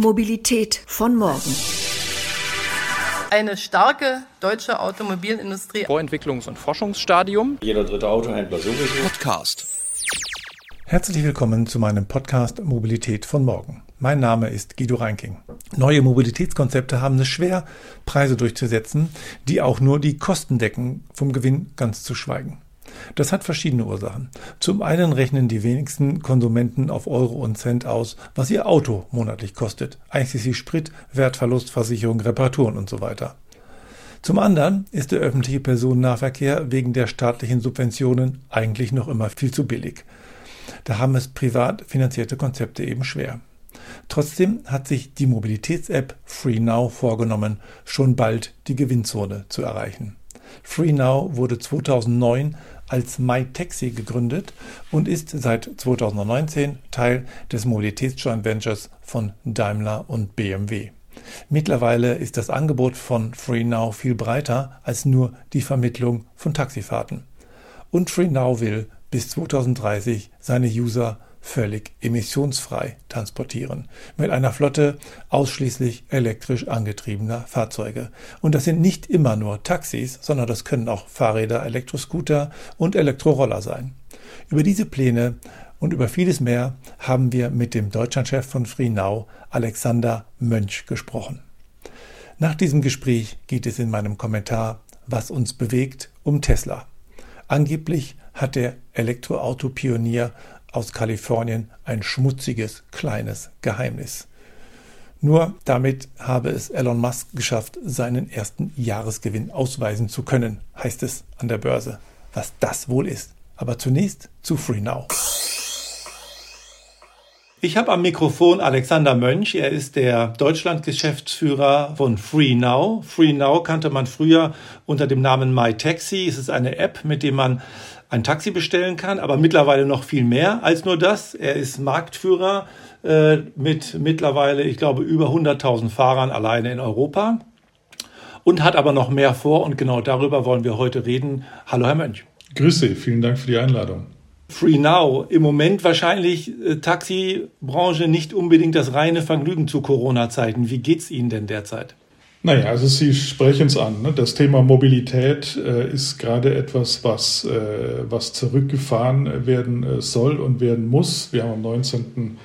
Mobilität von morgen. Eine starke deutsche Automobilindustrie. Vorentwicklungs- und Forschungsstadium. Jeder dritte Autohändler sowieso. Podcast. Herzlich willkommen zu meinem Podcast Mobilität von morgen. Mein Name ist Guido Reinking. Neue Mobilitätskonzepte haben es schwer, Preise durchzusetzen, die auch nur die Kosten decken, vom Gewinn ganz zu schweigen. Das hat verschiedene Ursachen. Zum einen rechnen die wenigsten Konsumenten auf Euro und Cent aus, was ihr Auto monatlich kostet, einschließlich Sprit, Wertverlust, Versicherung, Reparaturen und so weiter. Zum anderen ist der öffentliche Personennahverkehr wegen der staatlichen Subventionen eigentlich noch immer viel zu billig. Da haben es privat finanzierte Konzepte eben schwer. Trotzdem hat sich die Mobilitäts-App FreeNow vorgenommen, schon bald die Gewinnzone zu erreichen. FreeNow wurde 2009 als MyTaxi gegründet und ist seit 2019 Teil des Mobilitätsjoint Ventures von Daimler und BMW. Mittlerweile ist das Angebot von FreeNow viel breiter als nur die Vermittlung von Taxifahrten. Und FreeNow will bis 2030 seine User völlig emissionsfrei transportieren. Mit einer Flotte ausschließlich elektrisch angetriebener Fahrzeuge. Und das sind nicht immer nur Taxis, sondern das können auch Fahrräder, Elektroscooter und Elektroroller sein. Über diese Pläne und über vieles mehr haben wir mit dem Deutschlandchef von FreeNow, Alexander Mönch, gesprochen. Nach diesem Gespräch geht es in meinem Kommentar Was uns bewegt um Tesla. Angeblich hat der Elektroauto-Pionier aus Kalifornien ein schmutziges, kleines Geheimnis. Nur damit habe es Elon Musk geschafft, seinen ersten Jahresgewinn ausweisen zu können, heißt es an der Börse. Was das wohl ist. Aber zunächst zu FreeNow. Ich habe am Mikrofon Alexander Mönch. Er ist der Deutschland-Geschäftsführer von FreeNow. FreeNow kannte man früher unter dem Namen MyTaxi. Es ist eine App, mit der man ein Taxi bestellen kann, aber mittlerweile noch viel mehr als nur das. Er ist Marktführer äh, mit mittlerweile, ich glaube, über 100.000 Fahrern alleine in Europa und hat aber noch mehr vor und genau darüber wollen wir heute reden. Hallo, Herr Mönch. Grüße, vielen Dank für die Einladung. Free Now, im Moment wahrscheinlich äh, Taxibranche nicht unbedingt das reine Vergnügen zu Corona-Zeiten. Wie geht's Ihnen denn derzeit? Naja, also Sie sprechen es an. Ne? Das Thema Mobilität äh, ist gerade etwas, was, äh, was zurückgefahren werden äh, soll und werden muss. Wir haben am 19.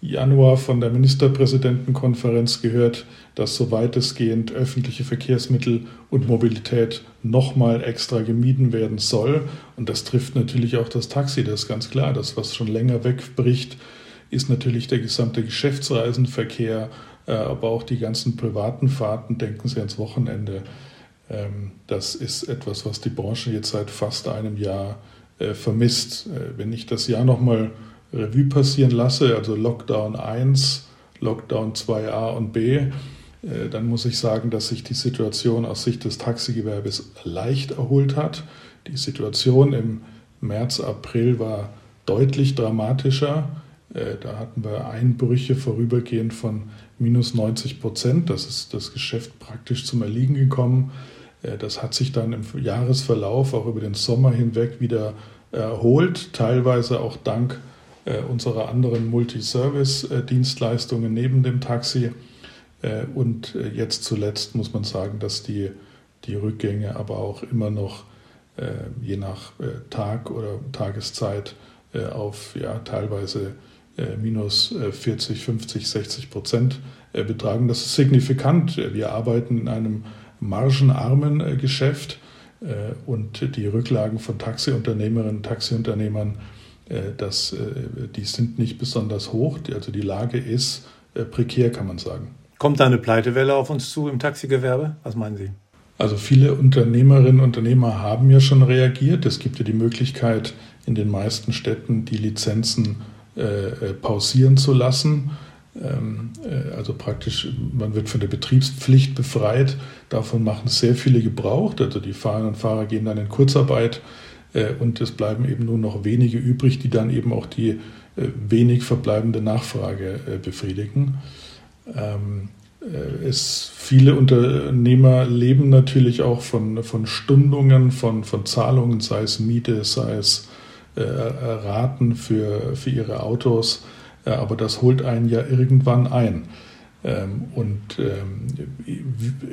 Januar von der Ministerpräsidentenkonferenz gehört, dass so weitestgehend öffentliche Verkehrsmittel und Mobilität nochmal extra gemieden werden soll. Und das trifft natürlich auch das Taxi, das ist ganz klar. Das, was schon länger wegbricht, ist natürlich der gesamte Geschäftsreisenverkehr aber auch die ganzen privaten Fahrten, denken Sie ans Wochenende. Ähm, das ist etwas, was die Branche jetzt seit fast einem Jahr äh, vermisst. Äh, wenn ich das Jahr nochmal Revue passieren lasse, also Lockdown 1, Lockdown 2a und b, dann muss ich sagen, dass sich die Situation aus Sicht des Taxigewerbes leicht erholt hat. Die Situation im März, April war deutlich dramatischer. Da hatten wir Einbrüche vorübergehend von minus 90 Prozent. Das ist das Geschäft praktisch zum Erliegen gekommen. Äh, das hat sich dann im Jahresverlauf auch über den Sommer hinweg wieder erholt, teilweise auch dank äh, unserer anderen Multiservice-Dienstleistungen neben dem Taxi. Äh, und jetzt zuletzt muss man sagen, dass die, die Rückgänge aber auch immer noch je nach Tag oder Tageszeit auf ja, teilweise minus 40, 50, 60 Prozent äh, betragen. Das ist signifikant. Wir arbeiten in einem margenarmen äh, Geschäft und die Rücklagen von Taxiunternehmerinnen und Taxiunternehmern, das, die sind nicht besonders hoch. Also die Lage ist prekär, kann man sagen. Kommt da eine Pleitewelle auf uns zu im Taxigewerbe? Was meinen Sie? Also viele Unternehmerinnen und Unternehmer haben ja schon reagiert. Es gibt ja die Möglichkeit, in den meisten Städten die Lizenzen äh, pausieren zu lassen. Ähm, äh, also praktisch, man wird von der Betriebspflicht befreit. Davon machen sehr viele Gebrauch. Also die Fahrerinnen und Fahrer gehen dann in Kurzarbeit äh, und es bleiben eben nur noch wenige übrig, die dann eben auch die wenig verbleibende Nachfrage befriedigen. Ähm, es, viele Unternehmer leben natürlich auch von, von Stundungen, von, von Zahlungen, sei es Miete, sei es äh, Raten für, für ihre Autos, äh, aber das holt einen ja irgendwann ein. Ähm, und ähm,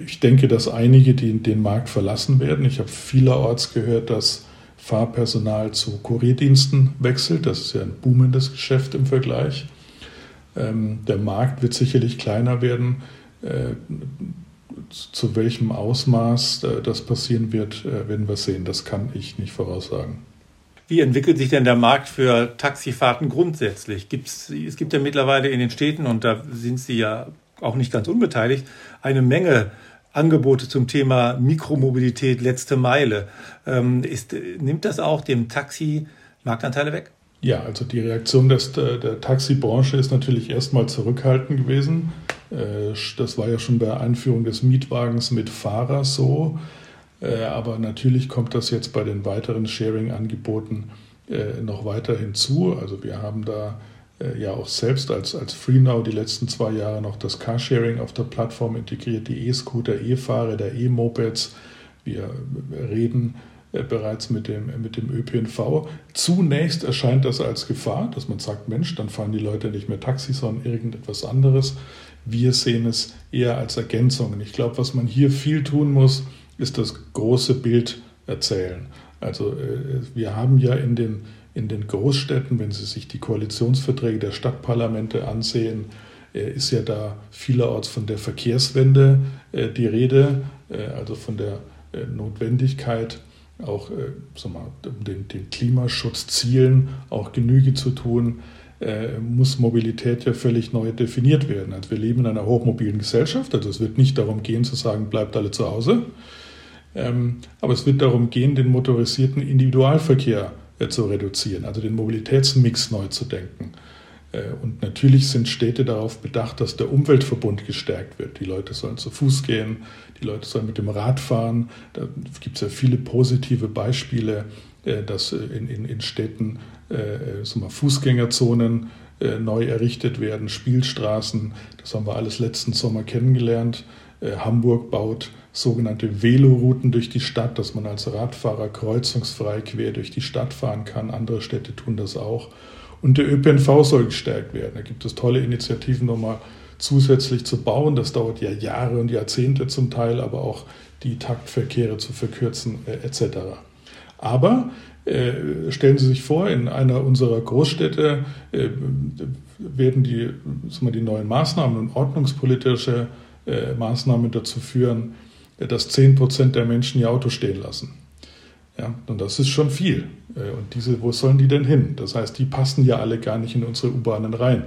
ich denke, dass einige die den Markt verlassen werden. Ich habe vielerorts gehört, dass Fahrpersonal zu Kurierdiensten wechselt. Das ist ja ein boomendes Geschäft im Vergleich. Ähm, der Markt wird sicherlich kleiner werden. Äh, zu welchem Ausmaß äh, das passieren wird, äh, werden wir sehen. Das kann ich nicht voraussagen. Wie entwickelt sich denn der Markt für Taxifahrten grundsätzlich? Gibt's, es gibt ja mittlerweile in den Städten, und da sind Sie ja auch nicht ganz unbeteiligt, eine Menge Angebote zum Thema Mikromobilität, letzte Meile. Ähm, ist, nimmt das auch dem Taxi Marktanteile weg? Ja, also die Reaktion des, der, Taxibranche ist natürlich erstmal zurückhaltend gewesen. Äh, das war ja schon bei der Einführung des Mietwagens mit Fahrer so. Äh, aber natürlich kommt das jetzt bei den weiteren Sharing-Angeboten äh, noch weiter hinzu. Also wir haben da ja auch selbst als, als FreeNow die letzten zwei Jahre noch das Carsharing auf der Plattform integriert, die E-Scooter, E-Fahrräder, E-Mopeds. Wir reden bereits mit dem, mit dem ÖPNV. Zunächst erscheint das als Gefahr, dass man sagt, Mensch, dann fahren die Leute nicht mehr Taxi, sondern irgendetwas anderes. Wir sehen es eher als Ergänzung. Und ich glaube, was man hier viel tun muss, ist das große Bild erzählen. Also äh, wir haben ja in den, in den Großstädten, wenn Sie sich die Koalitionsverträge der Stadtparlamente ansehen, äh, ist ja da vielerorts von der Verkehrswende äh, die Rede, also von der Notwendigkeit, auch um den, den Klimaschutzzielen auch Genüge zu tun muss Mobilität ja völlig neu definiert werden. Also wir leben in einer hochmobilen Gesellschaft, also es wird nicht darum gehen zu sagen, bleibt alle zu Hause, aber es wird darum gehen, den motorisierten Individualverkehr äh, zu reduzieren, also den Mobilitätsmix neu zu denken. Äh, und natürlich sind Städte darauf bedacht, dass der Umweltverbund gestärkt wird. Die Leute sollen zu Fuß gehen, die Leute sollen mit dem Rad fahren. Da gibt es ja viele positive Beispiele, dass in, in, in Städten äh, mal Fußgängerzonen äh, neu errichtet werden, Spielstraßen. Das haben wir alles letzten Sommer kennengelernt. Äh, Hamburg baut sogenannte Velorouten durch die Stadt, dass man als Radfahrer kreuzungsfrei quer durch die Stadt fahren kann. Andere Städte tun das auch. Und der ÖPNV soll gestärkt werden. Da gibt es tolle Initiativen, nochmal zusätzlich zu bauen. Das dauert ja Jahre und Jahrzehnte zum Teil, aber auch die Taktverkehre zu verkürzen äh, etc. Aber äh, stellen Sie sich vor, in einer unserer Großstädte äh, werden die, mal, die neuen Maßnahmen und ordnungspolitische äh, Maßnahmen dazu führen, dass 10 Prozent der Menschen ihr Auto stehen lassen. Ja, und das ist schon viel. Und diese, wo sollen die denn hin? Das heißt, die passen ja alle gar nicht in unsere U-Bahnen rein.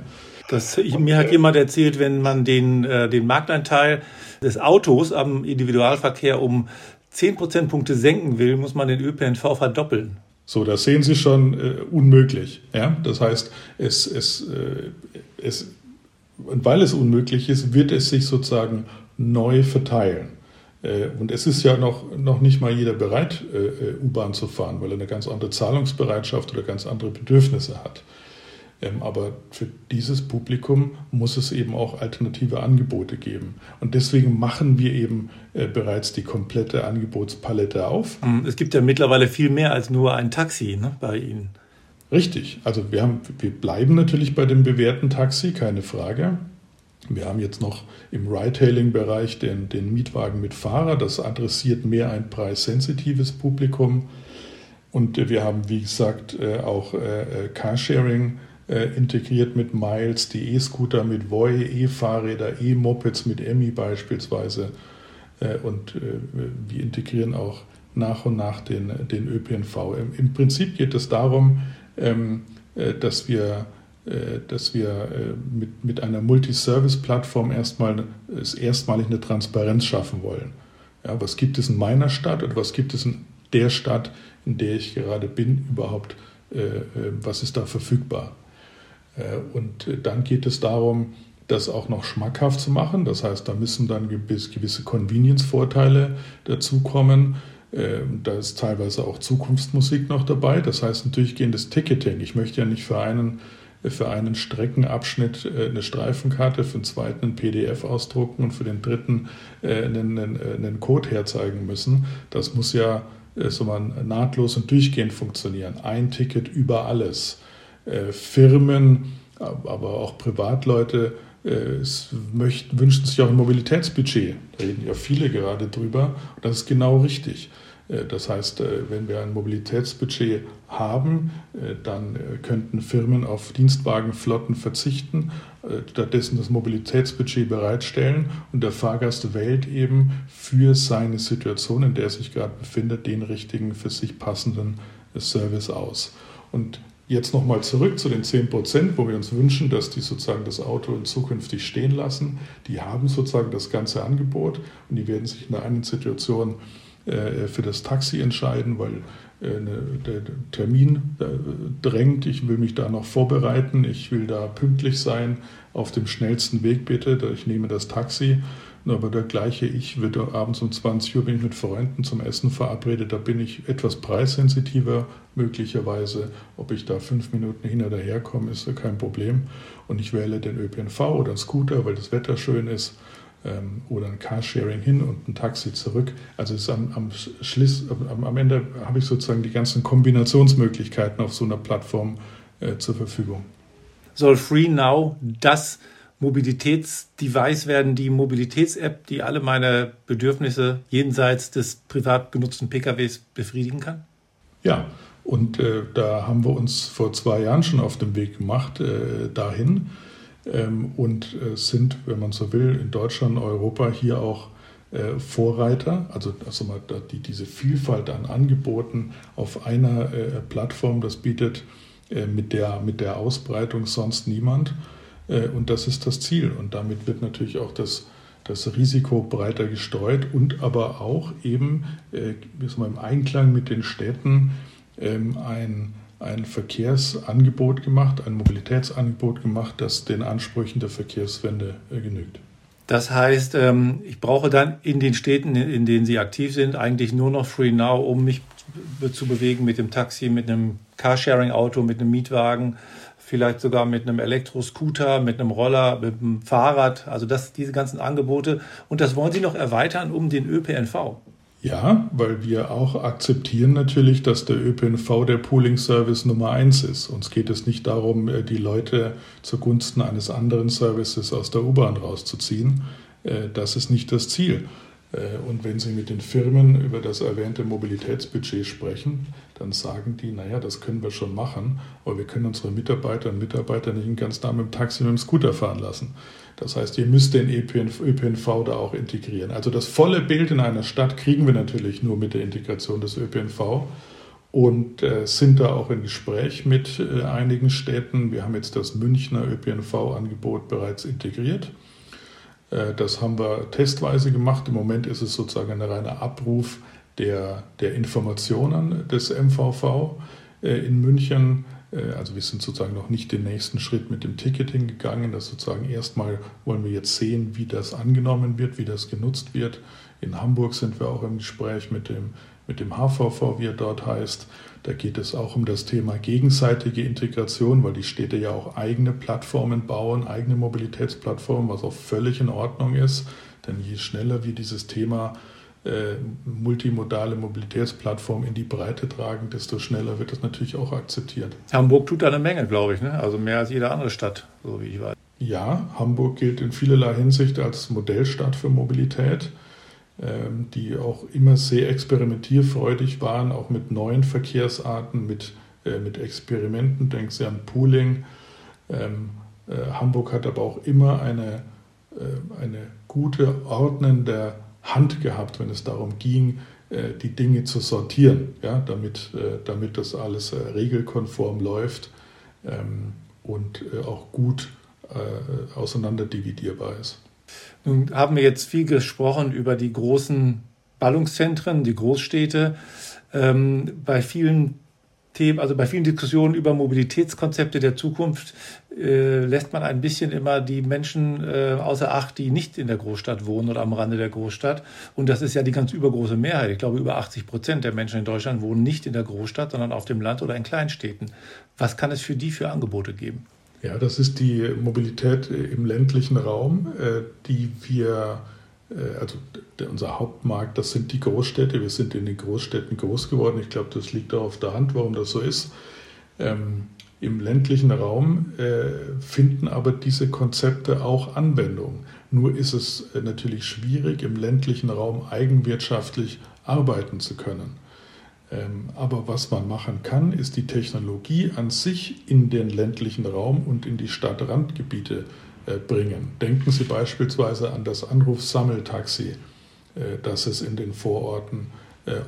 Das, ich, mir hat jemand erzählt, wenn man den, äh, den Marktanteil des Autos am Individualverkehr um 10 Prozentpunkte senken will, muss man den ÖPNV verdoppeln. So, das sehen Sie schon äh, unmöglich. Ja? Das heißt, es, es, äh, es, und weil es unmöglich ist, wird es sich sozusagen neu verteilen. Äh, und es ist ja noch, noch nicht mal jeder bereit, äh, äh U-Bahn zu fahren, weil er eine ganz andere Zahlungsbereitschaft oder ganz andere Bedürfnisse hat. Ähm, aber für dieses Publikum muss es eben auch alternative Angebote geben. Und deswegen machen wir eben bereits die komplette Angebotspalette auf. Es gibt ja mittlerweile viel mehr als nur ein Taxi ne, bei Ihnen. Richtig. Also wir, haben, wir bleiben natürlich bei dem bewährten Taxi, keine Frage. Wir haben jetzt noch im Ride-Hailing-Bereich den, den Mietwagen mit Fahrer. Das adressiert mehr ein preissensitives Publikum. Und wir haben, wie gesagt, äh, auch äh, Carsharing äh, integriert mit Miles, die E-Scooter mit Voi, E-Fahrräder, E-Mopeds mit Emmy beispielsweise. Äh, und äh, wir integrieren auch nach und nach den, den ÖPNV. Im, Prinzip geht es darum, äh, dass wir äh, dass wir äh, mit, mit einer Multiservice-Plattform erstmal erstmalig eine Transparenz schaffen wollen. Ja, was gibt es in meiner Stadt und was gibt es in der Stadt, in der ich gerade bin, überhaupt, was ist da verfügbar? Äh, und äh, dann geht es darum, das auch noch schmackhaft zu machen. Das heißt, da müssen dann gewisse Convenience-Vorteile dazukommen. Ähm, da ist teilweise auch Zukunftsmusik noch dabei. Das heißt, ein durchgehendes Ticketing. Ich möchte ja nicht für einen, für einen Streckenabschnitt äh, eine Streifenkarte, für den zweiten ein PDF ausdrucken und für den dritten einen, einen, einen Code herzeigen müssen. Das muss ja so mal nahtlos und durchgehend funktionieren. Ein Ticket über alles. Äh, Firmen, aber auch Privatleute es möchten, wünschen sich auch ein Mobilitätsbudget. Da reden ja viele gerade drüber. Und das ist genau richtig. Äh, das heißt, äh, wenn wir ein Mobilitätsbudget haben, äh, dann könnten Firmen auf Dienstwagenflotten verzichten, stattdessen das Mobilitätsbudget bereitstellen und der Fahrgast wählt eben für seine Situation, in der er sich gerade befindet, den richtigen, für sich passenden Service aus. Und Jetzt nochmal zurück zu den 10 Prozent, wo wir uns wünschen, dass die sozusagen das Auto zukünftig stehen lassen. Die haben sozusagen das ganze Angebot und die werden sich in der einen Situation äh, für das Taxi entscheiden, weil äh, der Termin äh, drängt. Ich will mich da noch vorbereiten. Ich will da pünktlich sein. Auf dem schnellsten Weg bitte. Ich nehme das Taxi. Aber der gleiche Ich wird abends um 20 Uhr bin ich mit Freunden zum Essen verabredet. Da bin ich etwas preissensitiver möglicherweise. Ob ich da fünf Minuten hin oder her komme, ist kein Problem. Und ich wähle den ÖPNV oder Scooter, weil das Wetter schön ist ähm, oder ein Carsharing hin und ein Taxi zurück. Also ist am, am, Schliss, am, am Ende habe ich sozusagen die ganzen Kombinationsmöglichkeiten auf so einer Plattform äh, zur Verfügung. Soll Free Now das Mobilitätsdevice werden, die Mobilitäts-App, die alle meine Bedürfnisse jenseits des privat genutzten PKWs befriedigen kann? Ja, und äh, da haben wir uns vor zwei Jahren schon auf den Weg gemacht äh, dahin ähm, und äh, sind, wenn man so will, in Deutschland, Europa hier auch äh, Vorreiter. Also, also mal die, diese Vielfalt an Angeboten auf einer äh, Plattform, das bietet mit, der, mit der Ausbreitung sonst niemand. Und das ist das Ziel. Und damit wird natürlich auch das, das Risiko breiter gestreut und aber auch eben äh, im Einklang mit den Städten ähm, ein ein Verkehrsangebot gemacht, ein Mobilitätsangebot gemacht, das den Ansprüchen der Verkehrswende äh, genügt. Das heißt, ähm, ich brauche dann in den Städten, in denen Sie aktiv sind, eigentlich nur noch Free Now, um mich zu bewegen mit dem Taxi, mit einem Carsharing-Auto, mit einem Mietwagen, vielleicht sogar mit einem Elektroscooter, mit einem Roller, mit einem Fahrrad. Also das, diese ganzen Angebote. Und das wollen Sie noch erweitern um den ÖPNV. Ja, weil wir auch akzeptieren natürlich, dass der ÖPNV der Pooling-Service Nummer eins ist. Uns geht es nicht darum, äh, die Leute zugunsten eines anderen Services aus der U-Bahn rauszuziehen. Äh, das ist nicht das Ziel. Äh, und wenn Sie mit den Firmen über das erwähnte Mobilitätsbudget sprechen, dann sagen die, naja, das können wir schon machen, aber wir können unsere Mitarbeiter und Mitarbeiter nicht ganz da mit dem Taxi mit dem Scooter fahren lassen. Das heißt, ihr müsst den ÖPNV, ÖPNV da auch integrieren. Also das volle Bild in einer Stadt kriegen wir natürlich nur mit der Integration des ÖPNV und äh, sind da auch in Gespräch mit äh, einigen Städten. Wir haben jetzt das Münchner ÖPNV-Angebot bereits integriert. Äh, das haben wir testweise gemacht. Im Moment ist es sozusagen ein reiner Abruf der, der Informationen des MVV in München. Äh, also wir sind sozusagen noch nicht den nächsten Schritt mit dem Ticketing gegangen. Das sozusagen erstmal wollen wir jetzt sehen, wie das angenommen wird, wie das genutzt wird. In Hamburg sind wir auch im Gespräch mit dem, mit dem HVV, wie er dort heißt. Da geht es auch um das Thema gegenseitige Integration, weil die Städte ja auch eigene Plattformen bauen, eigene Mobilitätsplattformen, was auch völlig in Ordnung ist. Denn je schneller wir dieses Thema äh, multimodale Mobilitätsplattform in die Breite tragen, desto schneller wird das natürlich auch akzeptiert. Hamburg tut da eine Menge, glaube ich, ne? also mehr als jede andere Stadt, so wie ich weiß. Ja, Hamburg gilt in vielerlei Hinsicht als Modellstadt für Mobilität, ähm, die auch immer sehr experimentierfreudig waren, auch mit neuen Verkehrsarten, mit, äh, mit Experimenten. Denken Sie an Pooling. Ähm, äh, Hamburg hat aber auch immer eine, eine gute, ordnende Hand gehabt, wenn es darum ging, äh, die Dinge zu sortieren, ja, damit, äh, damit das alles äh, regelkonform läuft ähm, und auch gut auseinanderdividierbar ist. Nun haben wir jetzt viel gesprochen über die großen Ballungszentren, die Großstädte. Ähm, bei vielen Themen, also bei vielen Diskussionen über Mobilitätskonzepte der Zukunft äh, lässt man ein bisschen immer die Menschen äh, außer Acht, die nicht in der Großstadt wohnen oder am Rande der Großstadt. Und das ist ja die ganz übergroße Mehrheit. Ich glaube, über 80 Prozent der Menschen in Deutschland wohnen nicht in der Großstadt, sondern auf dem Land oder in Kleinstädten. Was kann es für die für Angebote geben? Ja, das ist die Mobilität im ländlichen Raum, äh, die wir also unser Hauptmarkt, das sind die Großstädte. Wir sind in den Großstädten groß geworden. Ich glaube, das liegt auch auf der Hand, warum das so ist. Ähm, Im ländlichen Raum äh, finden aber diese Konzepte auch Anwendung. Nur ist es äh, natürlich schwierig, im ländlichen Raum eigenwirtschaftlich arbeiten zu können. Ähm, aber was man machen kann, ist die Technologie an sich in den ländlichen Raum und in die Stadtrandgebiete äh, bringen. Denken Sie beispielsweise an das Anrufsammeltaxi, äh, das es in den Vororten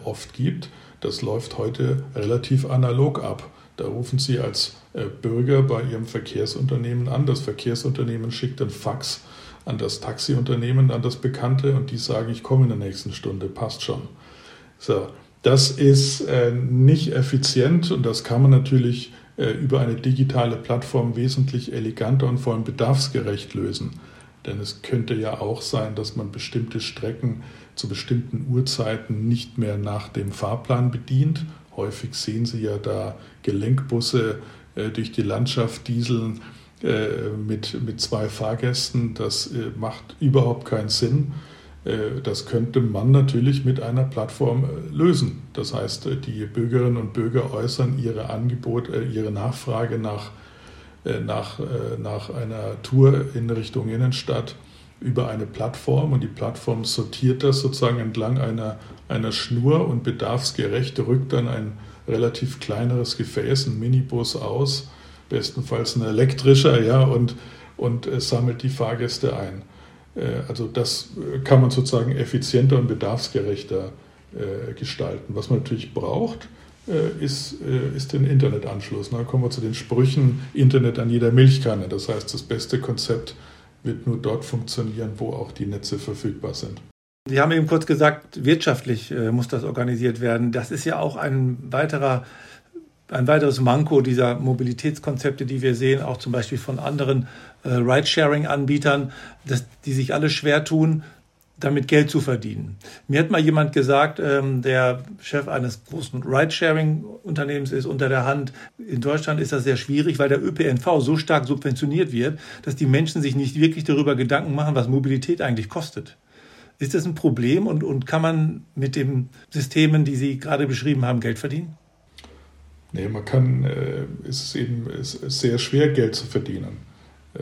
oft gibt. Das läuft heute relativ analog ab. Da rufen Sie als Bürger bei Ihrem Verkehrsunternehmen an. Das Verkehrsunternehmen schickt einen Fax an das Taxiunternehmen, an das Bekannte und die sagen, ich komme in der nächsten Stunde, passt schon. So, das ist äh, nicht effizient und das kann man natürlich äh, über eine digitale Plattform wesentlich eleganter und vor allem bedarfsgerecht lösen. Denn es könnte ja auch sein, dass man bestimmte Strecken zu bestimmten Uhrzeiten nicht mehr nach dem Fahrplan bedient. Häufig sehen Sie ja da Gelenkbusse äh, durch die Landschaft dieseln äh, mit, mit zwei Fahrgästen. Das äh, macht überhaupt keinen Sinn. Äh, das könnte man natürlich mit einer Plattform lösen. Das heißt, die Bürgerinnen und Bürger äußern ihre Angebot, ihre Nachfrage nach, nach, nach einer Tour in Richtung Innenstadt über eine Plattform und die Plattform sortiert das sozusagen entlang einer, einer Schnur und bedarfsgerecht rückt dann ein relativ kleineres Gefäß, ein Minibus aus bestenfalls ein elektrischer, ja, und, und äh, sammelt die Fahrgäste ein. Äh, also das äh, kann man sozusagen effizienter und bedarfsgerechter äh, gestalten. Was man natürlich braucht, äh, ist, äh, ist den Internetanschluss. Da kommen wir zu den Sprüchen Internet an jeder Milchkanne. Das heißt, das beste Konzept wird nur dort funktionieren, wo auch die Netze verfügbar sind. Sie haben eben kurz gesagt, wirtschaftlich muss das organisiert werden. Das ist ja auch ein weiterer ein weiteres Manko dieser Mobilitätskonzepte, die wir sehen, auch zum Beispiel von anderen äh, Ridesharing-Anbietern, die sich alle schwer tun, damit Geld zu verdienen. Mir hat mal jemand gesagt, ähm, der Chef eines großen Ridesharing-Unternehmens ist unter der Hand. In Deutschland ist das sehr schwierig, weil der ÖPNV so stark subventioniert wird, dass die Menschen sich nicht wirklich darüber Gedanken machen, was Mobilität eigentlich kostet. Ist das ein Problem und, und kann man mit den Systemen, die Sie gerade beschrieben haben, Geld verdienen? Nee, man kann, äh, es ist eben sehr schwer, Geld zu verdienen, äh,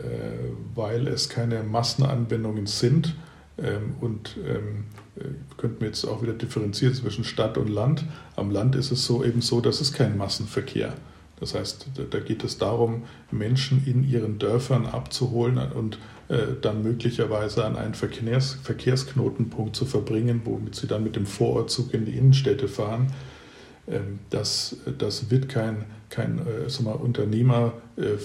weil es keine Massenanwendungen sind. Ähm, und ähm, äh, könnten wir jetzt auch wieder differenzieren zwischen Stadt und Land. Am Land ist es so eben so, dass es kein Massenverkehr. Das heißt, da geht es darum, Menschen in ihren Dörfern abzuholen und äh, dann möglicherweise an einen Verkehrs Verkehrsknotenpunkt zu verbringen, womit sie dann mit dem Vorortzug in die Innenstädte fahren. Ähm, das, das wird kein, kein äh, mal, Unternehmer äh,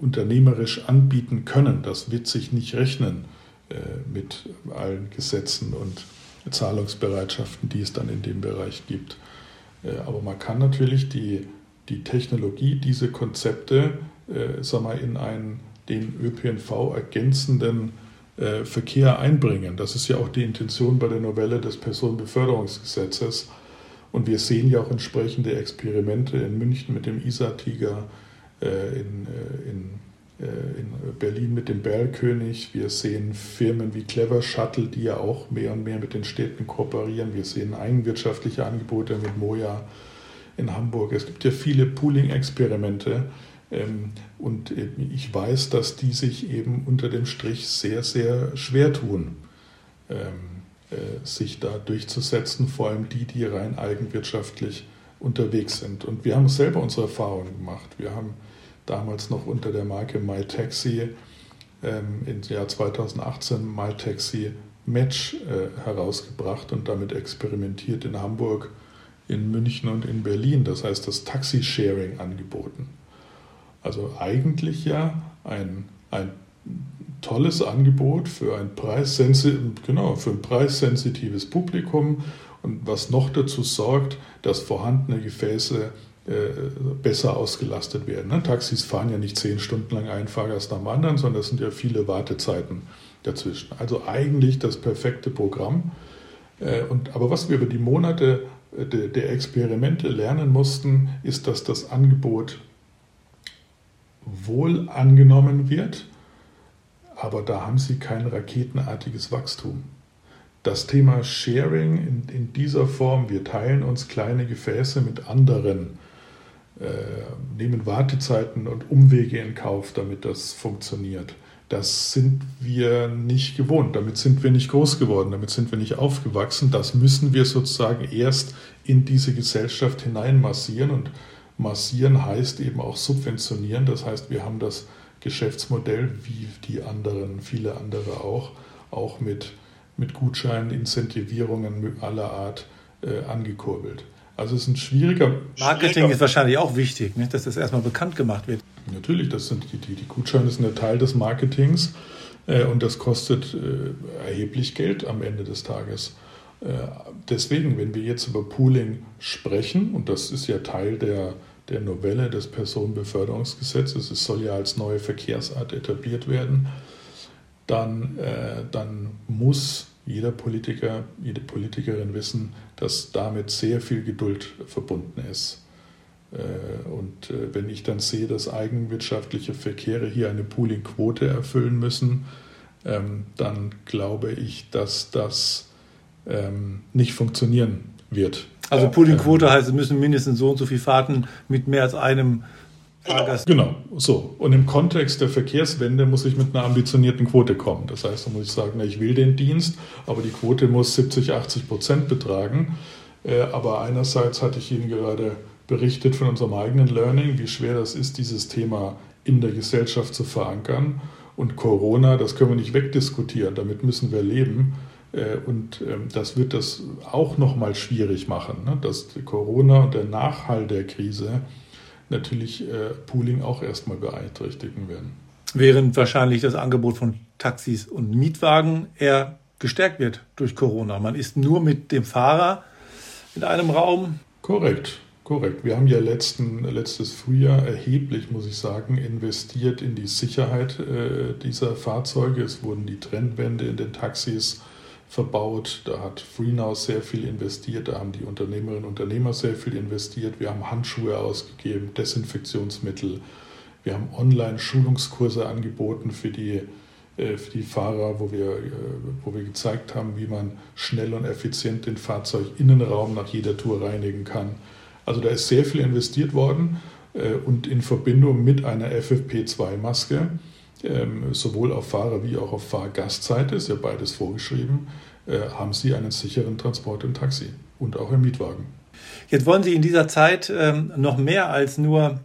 unternehmerisch anbieten können. Das wird sich nicht rechnen mit allen Gesetzen und Zahlungsbereitschaften, die es dann in dem Bereich gibt. Aber man kann natürlich die, die Technologie, diese Konzepte sag mal, in einen den ÖPNV ergänzenden Verkehr einbringen. Das ist ja auch die Intention bei der Novelle des Personenbeförderungsgesetzes und wir sehen ja auch entsprechende Experimente in München mit dem Isar-Tiger, äh, in, äh, in, äh, in Berlin mit dem Berlkönig. Wir sehen Firmen wie Clever Shuttle, die ja auch mehr und mehr mit den Städten kooperieren. Wir sehen eigenwirtschaftliche Angebote mit Moja in Hamburg. Es gibt ja viele Pooling-Experimente. Ähm, und ich weiß, dass die sich eben unter dem Strich sehr, sehr schwer tun. Ähm, äh, sich da durchzusetzen, vor allem die, die rein eigenwirtschaftlich unterwegs sind. Und wir haben selber unsere Erfahrungen gemacht. Wir haben damals noch unter der Marke MyTaxi ähm, im Jahr 2018 MyTaxi Match äh, herausgebracht und damit experimentiert in Hamburg, in München und in Berlin. Das heißt, das Taxi-Sharing angeboten. Also eigentlich ja ein, ein tolles Angebot für ein, genau, für ein preissensitives Publikum und was noch dazu sorgt, dass vorhandene Gefäße besser ausgelastet werden. Ne? Taxis fahren ja nicht zehn Stunden lang einen Fahrgast am anderen, sondern es sind ja viele Wartezeiten dazwischen. Also eigentlich das perfekte Programm. Äh, aber was wir über die Monate äh, de, der Experimente lernen mussten, ist, dass das Angebot wohl angenommen wird aber da haben sie kein raketenartiges Wachstum. Das Thema Sharing in, in dieser Form, wir teilen uns kleine Gefäße mit anderen, nehmen Wartezeiten und Umwege in Kauf, damit das funktioniert. Das sind wir nicht gewohnt, damit sind wir nicht groß geworden, damit sind wir nicht aufgewachsen. Das müssen wir sozusagen erst in diese Gesellschaft hinein massieren. Und massieren heißt eben auch subventionieren. Das heißt, wir haben das Geschäftsmodell, wie die anderen, viele andere auch, auch mit, mit Gutscheinen, Incentivierungen aller Art äh, angekurbelt. Also es ist ein schwieriger. Marketing schwieriger ist wahrscheinlich auch wichtig, nicht? dass das erstmal bekannt gemacht wird. Natürlich, das sind die, die, die Gutscheine sind ein Teil des Marketings äh, und das kostet äh, erheblich Geld am Ende des Tages. Äh, deswegen, wenn wir jetzt über Pooling sprechen, und das ist ja Teil der, der Novelle des Personenbeförderungsgesetzes, es soll ja als neue Verkehrsart etabliert werden, dann, äh, dann muss jeder Politiker, jede Politikerin wissen, dass damit sehr viel Geduld verbunden ist. Äh, und äh, wenn ich dann sehe, dass eigenwirtschaftliche Verkehre hier eine Pooling-Quote erfüllen müssen, ähm, dann glaube ich, dass das ähm, nicht funktionieren wird. Also Pooling-Quote ähm, heißt, es müssen mindestens so und so viele Fahrten mit mehr als einem Fahrgast. Genau, so. Und im Kontext der Verkehrswende muss ich mit einer ambitionierten Quote kommen. Das heißt, da muss ich sagen, ich will den Dienst, aber die Quote muss 70, 80 Prozent betragen. Äh, aber einerseits hatte ich Ihnen gerade berichtet von unserem eigenen Learning, wie schwer das ist, dieses Thema in der Gesellschaft zu verankern. Und Corona, das können wir nicht wegdiskutieren, damit müssen wir leben. Äh, und ähm, das wird das auch nochmal schwierig machen, ne? dass Corona und der Nachhall der Krise natürlich äh, Pooling auch erstmal beeinträchtigen werden. Während wahrscheinlich das Angebot von Taxis und Mietwagen eher gestärkt wird durch Corona. Man ist nur mit dem Fahrer in einem Raum. Korrekt, korrekt. Wir haben ja letzten, letztes Frühjahr erheblich, muss ich sagen, investiert in die Sicherheit äh, dieser Fahrzeuge. Es wurden die Trennwände in den Taxis verbaut. Da hat FreeNow sehr viel investiert, da haben die Unternehmerinnen und Unternehmer sehr viel investiert. Wir haben Handschuhe ausgegeben, Desinfektionsmittel. Wir haben Online-Schulungskurse angeboten für die, äh, für die Fahrer, wo wir, äh, wo wir gezeigt haben, wie man schnell und effizient den Fahrzeuginnenraum nach jeder Tour reinigen kann. Also da ist sehr viel investiert worden äh, und in Verbindung mit einer FFP2-Maske ähm, sowohl auf Fahrer- wie auch auf Fahrgastseite, ist ja beides vorgeschrieben, äh, haben Sie einen sicheren Transport im Taxi und auch im Mietwagen. Jetzt wollen Sie in dieser Zeit ähm, noch mehr als nur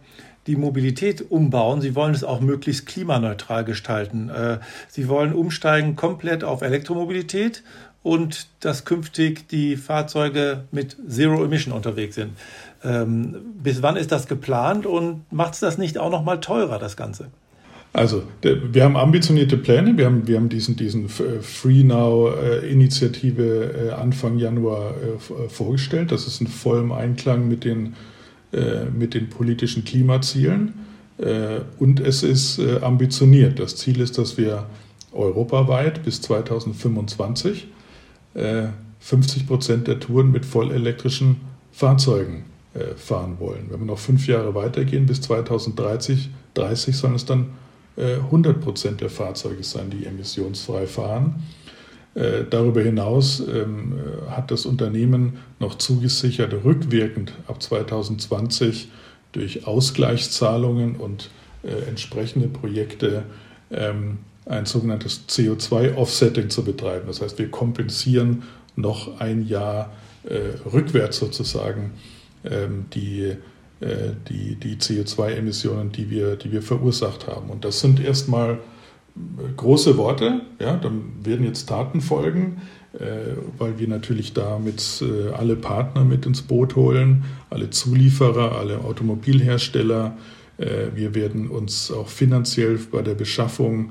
die Mobilität umbauen. Sie wollen es auch möglichst klimaneutral gestalten. Äh, Sie wollen umsteigen komplett auf Elektromobilität und dass künftig die Fahrzeuge mit Zero Emission unterwegs sind. Ähm, bis wann ist das geplant und macht es das nicht auch noch mal teurer, das Ganze? Also, wir haben ambitionierte Pläne. Wir haben, wir haben diesen, diesen Free Now-Initiative äh, Anfang Januar äh, vorgestellt. Das ist in vollem Einklang mit den, äh, mit den politischen Klimazielen. Und es ist ambitioniert. Das Ziel ist, dass wir europaweit bis 2025 50 Prozent der Touren mit vollelektrischen Fahrzeugen fahren wollen. Wenn wir noch fünf Jahre weitergehen, bis 2030 30 sollen es dann 100 Prozent der Fahrzeuge sein, die emissionsfrei fahren. Äh, darüber hinaus ähm, hat das Unternehmen noch zugesichert, rückwirkend ab 2020 durch Ausgleichszahlungen und äh, entsprechende Projekte ähm, ein sogenanntes CO2-Offsetting zu betreiben. Das heißt, wir kompensieren noch ein Jahr äh, rückwärts sozusagen ähm, die äh, die, die CO2-Emissionen, die wir, die wir verursacht haben. Und das sind erstmal äh, große Worte, ja, dann werden jetzt Taten folgen, äh, weil wir natürlich damit alle Partner mit ins Boot holen, alle Zulieferer, alle Automobilhersteller. Wir werden uns auch finanziell bei der Beschaffung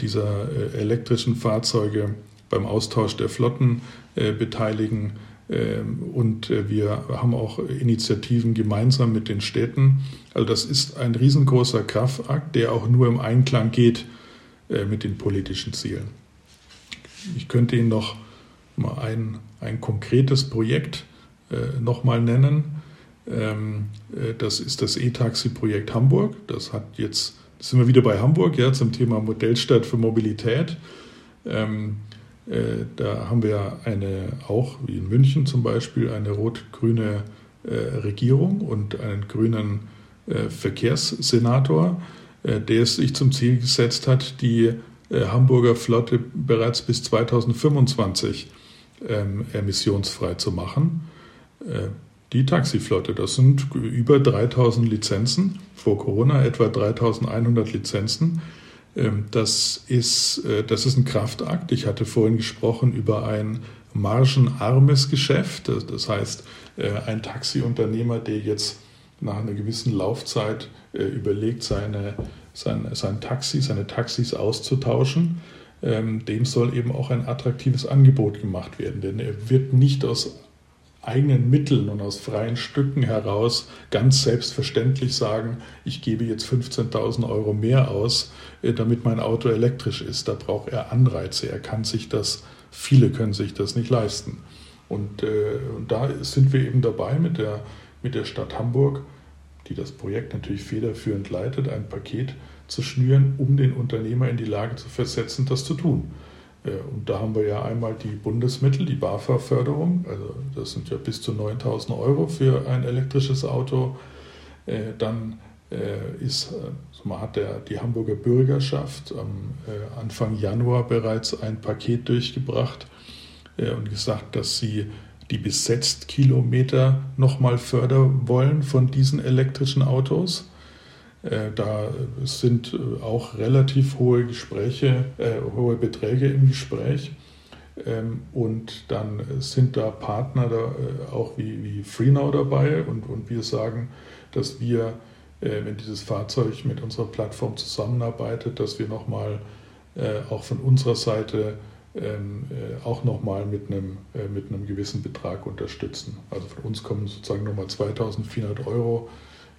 dieser elektrischen Fahrzeuge beim Austausch der Flotten beteiligen. Ähm, und äh, wir haben auch Initiativen gemeinsam mit den Städten. Also das ist ein riesengroßer Kraftakt, der auch nur im Einklang geht äh, mit den politischen Zielen. Ich könnte Ihnen noch mal ein, ein konkretes Projekt äh, nochmal nennen. Ähm, das ist das E-Taxi-Projekt Hamburg. Das hat jetzt, sind wir wieder bei Hamburg, ja, zum Thema Modellstadt für Mobilität. Ähm, äh, da haben wir eine, auch wie in München zum Beispiel, eine rot-grüne Regierung und einen grünen Verkehrssenator, der es sich zum Ziel gesetzt hat, die Hamburger Flotte bereits bis 2025 ähm, emissionsfrei zu machen. Die Taxiflotte, das sind über 3000 Lizenzen, vor Corona etwa 3100 Lizenzen. Ähm, das ist, äh, das ist ein Kraftakt. Ich hatte vorhin gesprochen über ein margenarmes Geschäft. Das heißt, äh, ein Taxiunternehmer, der jetzt nach einer gewissen Laufzeit äh, überlegt, seine, sein, sein Taxi, seine Taxis auszutauschen, ähm, dem soll eben auch ein attraktives Angebot gemacht werden. Denn er wird nicht aus eigenen Mitteln und aus freien Stücken heraus ganz selbstverständlich sagen, ich gebe jetzt 15.000 Euro mehr aus, äh, damit mein Auto elektrisch ist. Da braucht er Anreize. Er kann sich das, viele können sich das nicht leisten. Und, äh, und da sind wir eben dabei mit der, mit der Stadt Hamburg, die das Projekt natürlich federführend leitet, ein Paket zu schnüren, um den Unternehmer in die Lage zu versetzen, das zu tun. Äh, und da haben wir ja einmal die Bundesmittel, die BAFA-Förderung, also das sind ja bis zu 9000 Euro für ein elektrisches Auto. Äh, dann äh, ist, hat der, die Hamburger Bürgerschaft am Anfang Januar bereits ein Paket durchgebracht und gesagt, dass sie die Besetztkilometer nochmal fördern wollen von diesen elektrischen Autos. Äh, da sind äh, auch relativ hohe Gespräche, äh, hohe Beträge im Gespräch. Ähm, und dann sind da Partner da, auch wie, wie Freenow dabei und, und wir sagen, dass wir, wenn dieses Fahrzeug mit unserer Plattform zusammenarbeitet, dass wir nochmal auch von unserer Seite ähm, auch nochmal mit einem, mit einem gewissen Betrag unterstützen. Also von uns kommen sozusagen nochmal 2400 Euro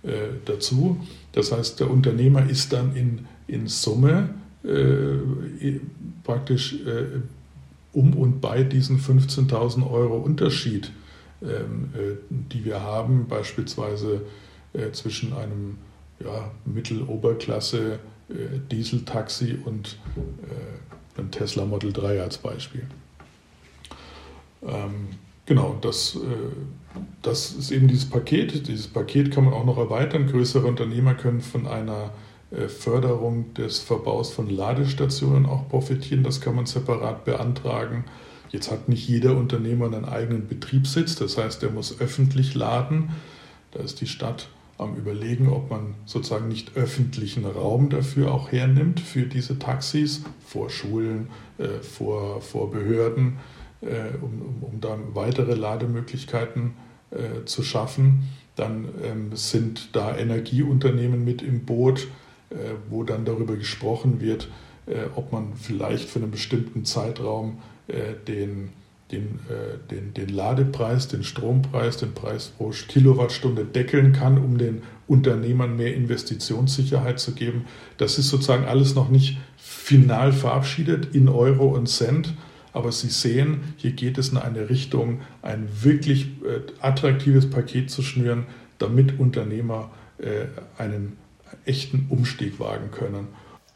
äh, dazu. Das heißt, der Unternehmer ist dann in, in Summe äh, praktisch äh, um und bei diesen 15.000 Euro Unterschied, ähm, äh, die wir haben, beispielsweise äh, zwischen einem ja, Mitteloberklasse äh, Dieseltaxi und einem Tesla Model 3 als Beispiel. Ähm, Genau, das, das ist eben dieses Paket. Dieses Paket kann man auch noch erweitern. Größere Unternehmer können von einer äh, Förderung des Verbaus von Ladestationen auch profitieren. Das kann man separat beantragen. Jetzt hat nicht jeder Unternehmer einen eigenen Betriebssitz, das heißt, er muss öffentlich laden. Da ist die Stadt am Überlegen, ob man sozusagen nicht öffentlichen Raum dafür auch hernimmt, für diese Taxis, vor Schulen, äh, vor, vor Behörden um, um, um dann weitere Lademöglichkeiten äh, zu schaffen. Dann ähm, sind da Energieunternehmen mit im Boot, äh, wo dann darüber gesprochen wird, ob man vielleicht für einen bestimmten Zeitraum den, den, den, den Ladepreis, den Strompreis, den Preis pro Kilowattstunde deckeln kann, um den Unternehmern mehr Investitionssicherheit zu geben. Das ist sozusagen alles noch nicht final verabschiedet in Euro und Cent, aber Sie sehen, hier geht es in eine Richtung, ein wirklich äh, attraktives Paket zu schnüren, damit Unternehmer äh, einen echten Umstieg wagen können.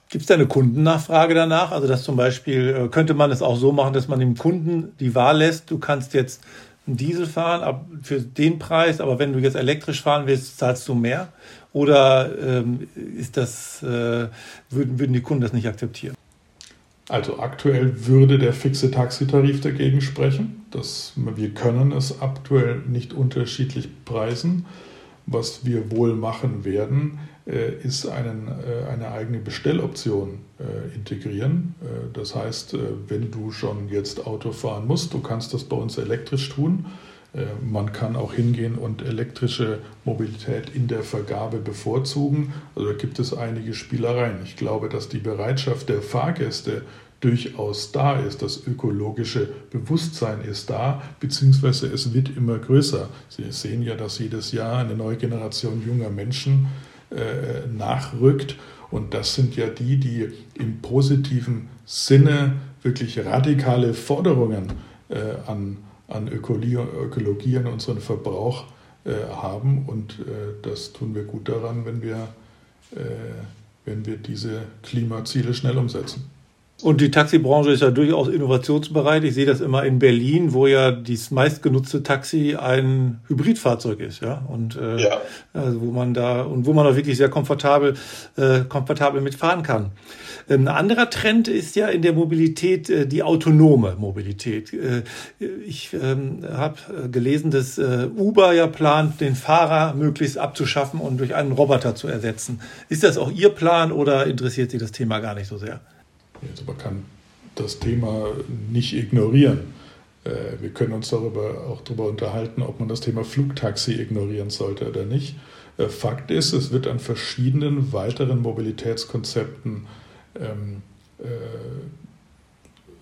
Gibt es da eine Kundennachfrage danach? Also dass zum Beispiel, äh, könnte man es auch so machen, dass man dem Kunden die Wahl lässt, du kannst jetzt einen Diesel fahren für den Preis, aber wenn du jetzt elektrisch fahren willst, zahlst du mehr? Oder ähm, ist das, würden die Kunden das nicht akzeptieren? Also aktuell würde der fixe Taxitarif dagegen sprechen. Das, wir können es aktuell nicht unterschiedlich preisen. Was wir wohl machen werden, äh, ist einen, äh, eine eigene Bestelloption äh, integrieren. Das heißt, wenn du schon jetzt Auto fahren musst, du kannst das bei uns elektrisch tun. Man kann auch hingehen und elektrische Mobilität in der Vergabe bevorzugen. Also da gibt es einige Spielereien. Ich glaube, dass die Bereitschaft der Fahrgäste durchaus da ist. Das ökologische Bewusstsein ist da, beziehungsweise es wird immer größer. Sie sehen ja, dass jedes Jahr eine neue Generation junger Menschen äh, nachrückt. Und das sind ja die, die im positiven Sinne wirklich radikale Forderungen äh, an, an Ökologie, an unseren Verbrauch äh, haben. Und äh, das tun wir gut daran, wenn wir, äh, wenn wir diese Klimaziele schnell umsetzen. Und die Taxibranche ist ja durchaus innovationsbereit. Ich sehe das immer in Berlin, wo ja das meistgenutzte Taxi ein Hybridfahrzeug ist, ja. Und äh, ja. Also wo man da und wo man auch wirklich sehr komfortabel, äh, komfortabel mitfahren kann. Ähm, ein anderer Trend ist ja in der Mobilität äh, die autonome Mobilität. Äh, ich ähm, habe äh, gelesen, dass äh, Uber ja plant, den Fahrer möglichst abzuschaffen und durch einen Roboter zu ersetzen. Ist das auch Ihr Plan oder interessiert Sie das Thema gar nicht so sehr? Also man kann das Thema nicht ignorieren. Äh, wir können uns darüber auch darüber unterhalten, ob man das Thema Flugtaxi ignorieren sollte oder nicht. Äh, Fakt ist, es wird an verschiedenen weiteren Mobilitätskonzepten ähm, äh,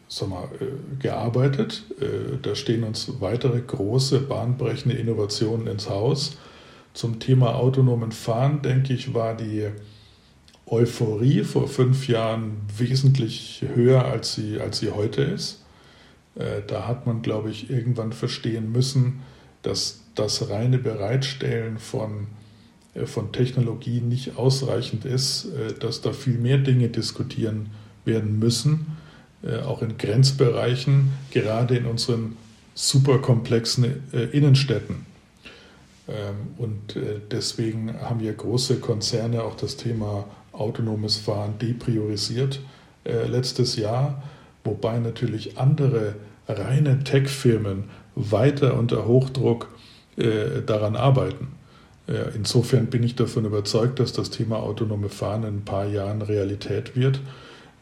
sag mal, äh, gearbeitet. Äh, da stehen uns weitere große, bahnbrechende Innovationen ins Haus. Zum Thema autonomen Fahren, denke ich, war die Euphorie vor fünf Jahren wesentlich höher, als sie, als sie heute ist. Äh, da hat man, glaube ich, irgendwann verstehen müssen, dass das reine Bereitstellen von, äh, von Technologie nicht ausreichend ist, äh, dass da viel mehr Dinge diskutieren werden müssen, auch in Grenzbereichen, gerade in unseren superkomplexen Innenstädten. Ähm, und deswegen haben ja große Konzerne auch das Thema autonomes Fahren depriorisiert äh, letztes Jahr, wobei natürlich andere reine Tech-Firmen weiter unter Hochdruck äh, daran arbeiten. Äh, insofern bin ich davon überzeugt, dass das Thema autonome Fahren in ein paar Jahren Realität wird.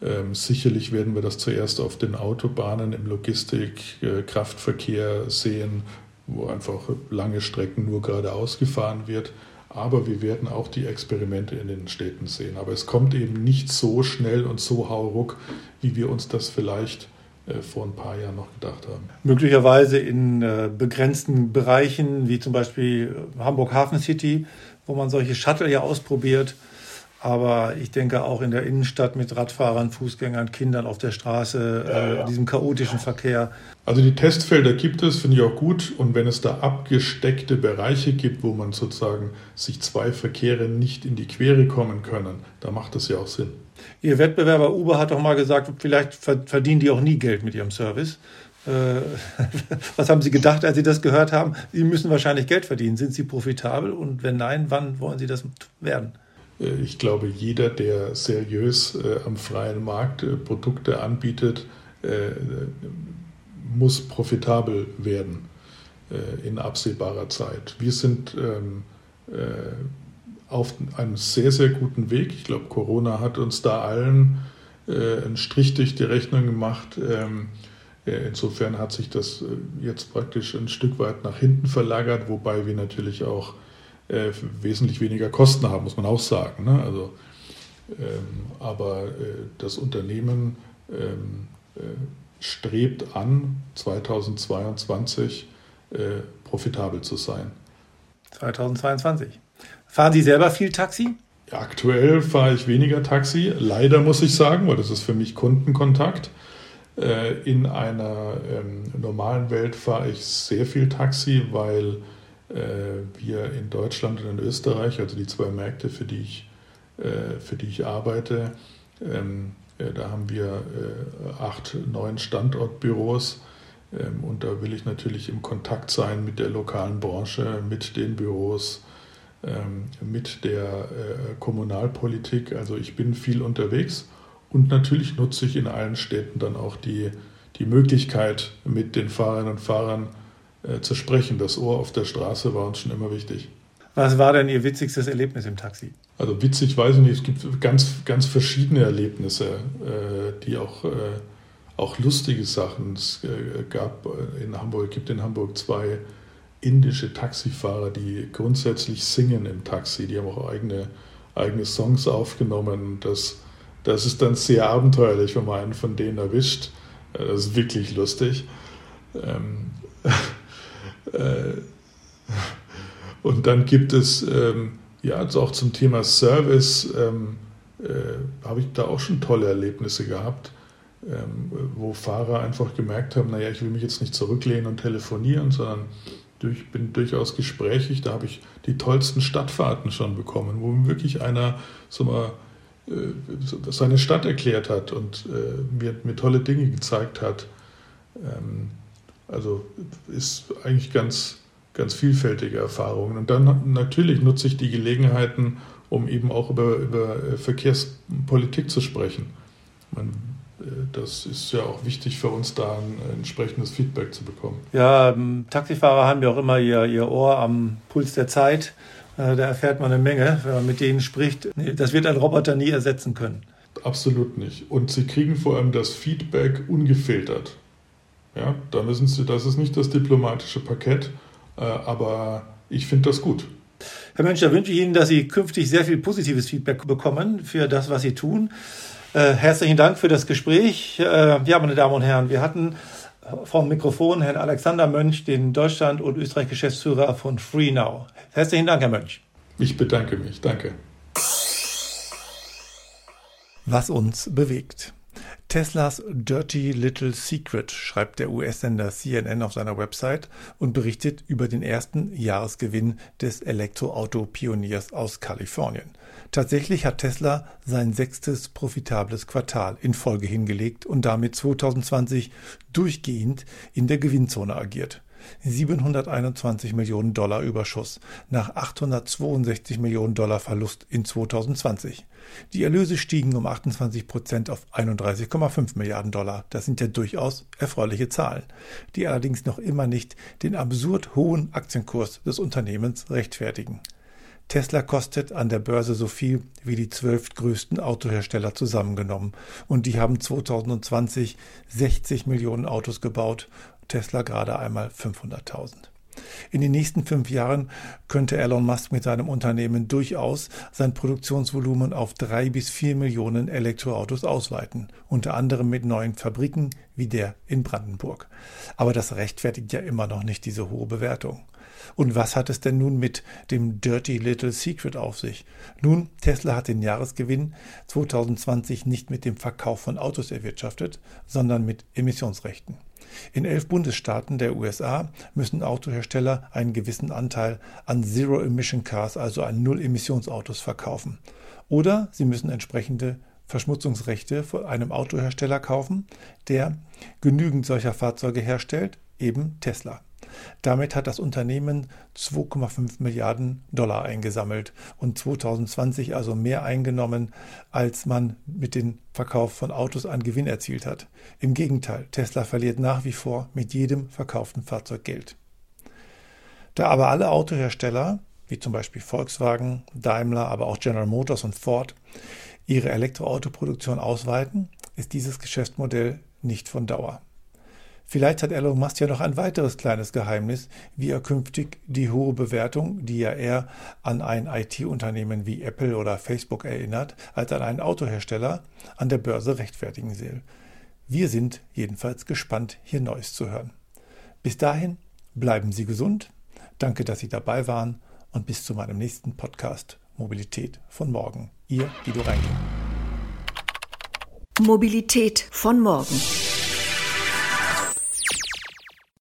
Ähm, sicherlich werden wir das zuerst auf den Autobahnen im Logistik, äh, Kraftverkehr sehen, wo einfach lange Strecken nur geradeaus gefahren wird. Aber wir werden auch die Experimente in den Städten sehen. Aber es kommt eben nicht so schnell und so hauruck, wie wir uns das vielleicht äh, vor ein paar Jahren noch gedacht haben. Möglicherweise in äh, begrenzten Bereichen, wie zum Beispiel Hamburg Hafen City, wo man solche Shuttle ja ausprobiert aber ich denke auch in der Innenstadt mit Radfahrern, Fußgängern, Kindern auf der Straße, ja, äh, ja. diesem chaotischen Verkehr. Also die Testfelder gibt es, finde ich auch gut. Und wenn es da abgesteckte Bereiche gibt, wo man sozusagen sich zwei Verkehre nicht in die Quere kommen können, da macht das ja auch Sinn. Ihr Wettbewerber Uber hat doch mal gesagt, vielleicht verdienen die auch nie Geld mit ihrem Service. Äh, was haben Sie gedacht, als Sie das gehört haben? Sie müssen wahrscheinlich Geld verdienen. Sind Sie profitabel? Und wenn nein, wann wollen Sie das werden? Äh, ich glaube, jeder, der seriös äh, am freien Markt äh, Produkte anbietet, muss profitabel werden in absehbarer Zeit. Wir sind ähm, auf einem sehr, sehr guten Weg. Ich glaube, Corona hat uns da allen einen Strich durch die Rechnung gemacht. Ähm, insofern hat sich das jetzt praktisch ein Stück weit nach hinten verlagert, wobei wir natürlich auch äh, wesentlich weniger Kosten haben, muss man auch sagen. Ne? Also, ähm, aber äh, das Unternehmen ähm, äh, strebt an, 2022 äh, profitabel zu sein. 2022. Fahren Sie selber viel Taxi? Ja, aktuell fahre ich weniger Taxi, leider muss ich sagen, weil das ist für mich Kundenkontakt. Äh, in einer ähm, normalen Welt fahre ich sehr viel Taxi, weil wir in Deutschland und in Österreich, also die zwei Märkte, für die ich, äh, für die ich arbeite, ähm, da haben wir äh, acht, neun Standortbüros. Ähm, und da will ich natürlich im Kontakt sein mit der lokalen Branche, mit den Büros, ähm, mit der Kommunalpolitik. Also ich bin viel unterwegs und natürlich nutze ich in allen Städten dann auch die, die Möglichkeit, mit den Fahrerinnen und Fahrern äh, zu sprechen. Das Ohr auf der Straße war uns schon immer wichtig. Was war denn Ihr witzigstes Erlebnis im Taxi? Also witzig weiß ich nicht. Es gibt ganz, ganz verschiedene Erlebnisse, äh, die auch, äh, auch lustige Sachen. Es äh, gab in Hamburg, gibt in Hamburg zwei indische Taxifahrer, die grundsätzlich singen im Taxi. Die haben auch eigene, eigene Songs aufgenommen. Das, das ist dann sehr abenteuerlich, wenn man einen von denen erwischt. Äh, das ist wirklich lustig. Ähm, Äh, und dann gibt es, ähm, ja, also auch zum Thema Service, ähm, äh, habe ich da auch schon tolle Erlebnisse gehabt, ähm, wo Fahrer einfach gemerkt haben, naja, ich will mich jetzt nicht zurücklehnen und telefonieren, sondern durch, bin durchaus gesprächig. Da habe ich die tollsten Stadtfahrten schon bekommen, wo wirklich einer so mal seine Stadt erklärt hat und mir, mir tolle Dinge gezeigt hat. Also ist eigentlich ganz, ganz vielfältige Erfahrungen. Und dann natürlich nutze ich die Gelegenheiten, um eben auch über, über Verkehrspolitik zu sprechen. Man, äh, das ist ja auch wichtig für uns, da ein entsprechendes Feedback zu bekommen. Ja, ähm, Taxifahrer haben ja auch immer ihr, ihr Ohr am Puls der Zeit. Äh, da erfährt man eine Menge, wenn man mit denen spricht. Das wird ein Roboter nie ersetzen können. Absolut nicht. Und sie kriegen vor allem das Feedback ungefiltert. Ja, da müssen sie, das ist nicht das diplomatische Parkett, äh, aber ich finde das gut. Herr Mönch, da wünsche ich Ihnen, dass Sie künftig sehr viel positives Feedback bekommen für das, was Sie tun. Äh, herzlichen Dank für das Gespräch. Äh, ja, meine Damen und Herren, wir hatten vom Mikrofon Herrn Alexander Mönch, den Deutschland- und Österreich-Geschäftsführer von FreeNow. Herzlichen Dank, Herr Mönch. Ich bedanke mich. Danke. Was uns bewegt. Teslas Dirty Little Secret, schreibt der US-Sender CNN auf seiner Website und berichtet über den ersten Jahresgewinn des Elektroauto-Pioniers aus Kalifornien. Tatsächlich hat Tesla sein sechstes profitables Quartal in Folge hingelegt und damit 2020 durchgehend in der Gewinnzone agiert. 721 Millionen Dollar Überschuss nach 862 Millionen Dollar Verlust in 2020. Die Erlöse stiegen um 28 Prozent auf 31,5 Milliarden Dollar. Das sind ja durchaus erfreuliche Zahlen, die allerdings noch immer nicht den absurd hohen Aktienkurs des Unternehmens rechtfertigen. Tesla kostet an der Börse so viel wie die zwölf größten Autohersteller zusammengenommen und die haben 2020 60 Millionen Autos gebaut Tesla gerade einmal 500.000. In den nächsten fünf Jahren könnte Elon Musk mit seinem Unternehmen durchaus sein Produktionsvolumen auf drei bis vier Millionen Elektroautos ausweiten, unter anderem mit neuen Fabriken wie der in Brandenburg. Aber das rechtfertigt ja immer noch nicht diese hohe Bewertung. Und was hat es denn nun mit dem Dirty Little Secret auf sich? Nun, Tesla hat den Jahresgewinn 2020 nicht mit dem Verkauf von Autos erwirtschaftet, sondern mit Emissionsrechten. In elf Bundesstaaten der USA müssen Autohersteller einen gewissen Anteil an Zero-Emission-Cars, also an Null-Emissionsautos, verkaufen. Oder sie müssen entsprechende Verschmutzungsrechte von einem Autohersteller kaufen, der genügend solcher Fahrzeuge herstellt, eben Tesla. Damit hat das Unternehmen 2,5 Milliarden Dollar eingesammelt und 2020 also mehr eingenommen, als man mit dem Verkauf von Autos an Gewinn erzielt hat. Im Gegenteil, Tesla verliert nach wie vor mit jedem verkauften Fahrzeug Geld. Da aber alle Autohersteller, wie zum Beispiel Volkswagen, Daimler, aber auch General Motors und Ford, ihre Elektroautoproduktion ausweiten, ist dieses Geschäftsmodell nicht von Dauer. Vielleicht hat Elon Musk ja noch ein weiteres kleines Geheimnis, wie er künftig die hohe Bewertung, die ja eher an ein IT-Unternehmen wie Apple oder Facebook erinnert, als an einen Autohersteller, an der Börse rechtfertigen will. Wir sind jedenfalls gespannt, hier Neues zu hören. Bis dahin bleiben Sie gesund. Danke, dass Sie dabei waren und bis zu meinem nächsten Podcast Mobilität von morgen. Ihr Guido Reinking. Mobilität von morgen.